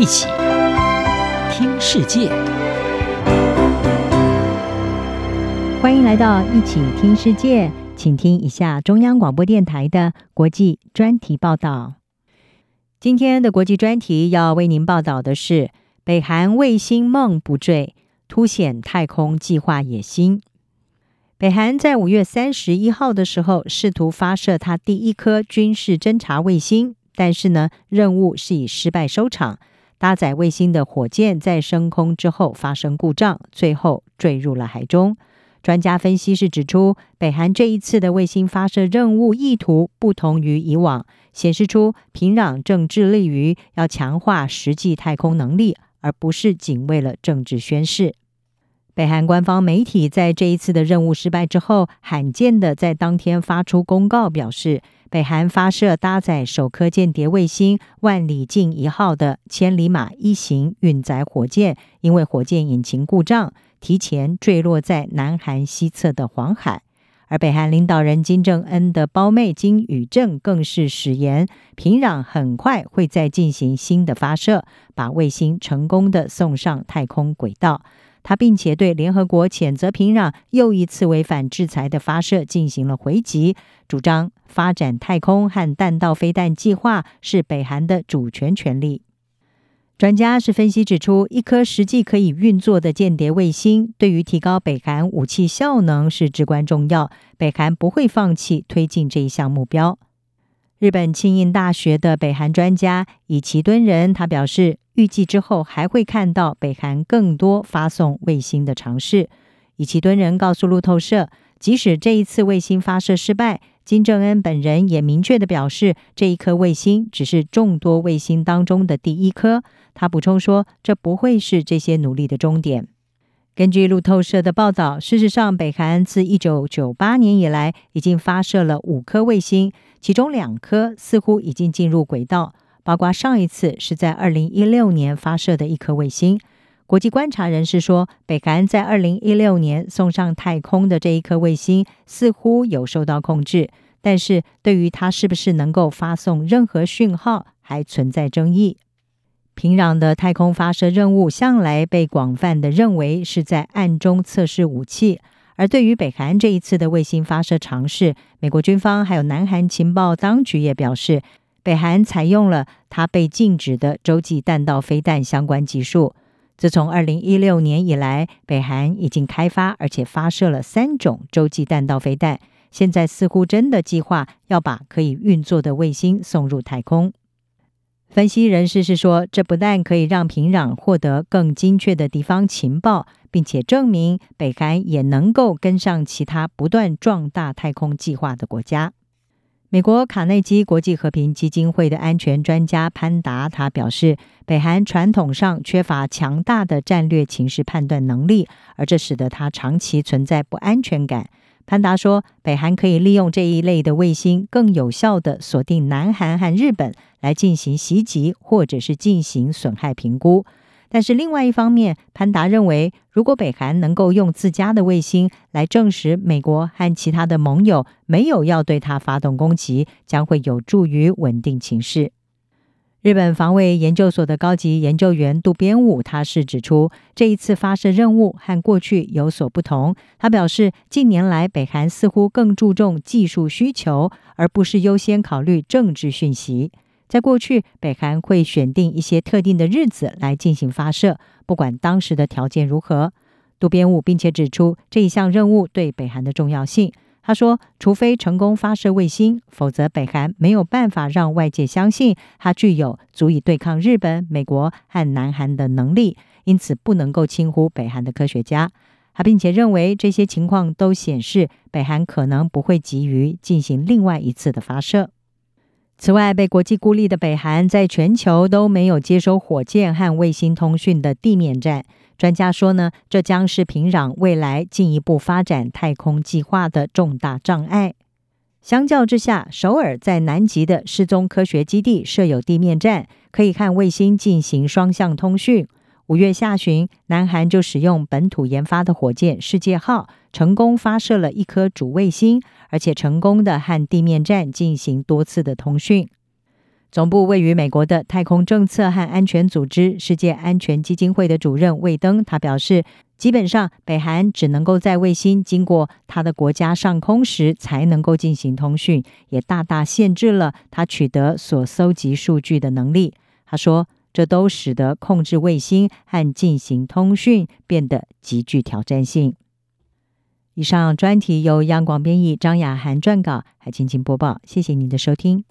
一起听世界，欢迎来到一起听世界，请听一下中央广播电台的国际专题报道。今天的国际专题要为您报道的是：北韩卫星梦不坠，凸显太空计划野心。北韩在五月三十一号的时候，试图发射它第一颗军事侦察卫星。但是呢，任务是以失败收场。搭载卫星的火箭在升空之后发生故障，最后坠入了海中。专家分析是指出，北韩这一次的卫星发射任务意图不同于以往，显示出平壤正致力于要强化实际太空能力，而不是仅为了政治宣示。北韩官方媒体在这一次的任务失败之后，罕见的在当天发出公告，表示。北韩发射搭载首颗间谍卫星“万里镜一号”的“千里马一型”运载火箭，因为火箭引擎故障，提前坠落在南韩西侧的黄海。而北韩领导人金正恩的胞妹金宇正更是誓言，平壤很快会再进行新的发射，把卫星成功的送上太空轨道。他并且对联合国谴责平壤又一次违反制裁的发射进行了回击，主张发展太空和弹道飞弹计划是北韩的主权权利。专家是分析指出，一颗实际可以运作的间谍卫星，对于提高北韩武器效能是至关重要。北韩不会放弃推进这一项目标。日本庆应大学的北韩专家以其敦人，他表示，预计之后还会看到北韩更多发送卫星的尝试。以其敦人告诉路透社，即使这一次卫星发射失败，金正恩本人也明确地表示，这一颗卫星只是众多卫星当中的第一颗。他补充说，这不会是这些努力的终点。根据路透社的报道，事实上，北韩自一九九八年以来已经发射了五颗卫星，其中两颗似乎已经进入轨道，包括上一次是在二零一六年发射的一颗卫星。国际观察人士说，北韩在二零一六年送上太空的这一颗卫星似乎有受到控制，但是对于它是不是能够发送任何讯号，还存在争议。平壤的太空发射任务向来被广泛的认为是在暗中测试武器，而对于北韩这一次的卫星发射尝试，美国军方还有南韩情报当局也表示，北韩采用了它被禁止的洲际弹道飞弹相关技术。自从二零一六年以来，北韩已经开发而且发射了三种洲际弹道飞弹，现在似乎真的计划要把可以运作的卫星送入太空。分析人士是说，这不但可以让平壤获得更精确的地方情报，并且证明北韩也能够跟上其他不断壮大太空计划的国家。美国卡内基国际和平基金会的安全专家潘达他表示，北韩传统上缺乏强大的战略情势判断能力，而这使得他长期存在不安全感。潘达说，北韩可以利用这一类的卫星，更有效地锁定南韩和日本，来进行袭击或者是进行损害评估。但是另外一方面，潘达认为，如果北韩能够用自家的卫星来证实美国和其他的盟友没有要对他发动攻击，将会有助于稳定情势。日本防卫研究所的高级研究员渡边武，他是指出，这一次发射任务和过去有所不同。他表示，近年来北韩似乎更注重技术需求，而不是优先考虑政治讯息。在过去，北韩会选定一些特定的日子来进行发射，不管当时的条件如何。渡边武并且指出这一项任务对北韩的重要性。他说：“除非成功发射卫星，否则北韩没有办法让外界相信它具有足以对抗日本、美国和南韩的能力，因此不能够轻忽北韩的科学家。他并且认为这些情况都显示北韩可能不会急于进行另外一次的发射。此外，被国际孤立的北韩在全球都没有接收火箭和卫星通讯的地面站。”专家说呢，这将是平壤未来进一步发展太空计划的重大障碍。相较之下，首尔在南极的失踪科学基地设有地面站，可以看卫星进行双向通讯。五月下旬，南韩就使用本土研发的火箭“世界号”成功发射了一颗主卫星，而且成功的和地面站进行多次的通讯。总部位于美国的太空政策和安全组织世界安全基金会的主任魏登，他表示，基本上北韩只能够在卫星经过他的国家上空时才能够进行通讯，也大大限制了他取得所搜集数据的能力。他说，这都使得控制卫星和进行通讯变得极具挑战性。以上专题由央广编译张雅涵撰稿，还请播报。谢谢您的收听。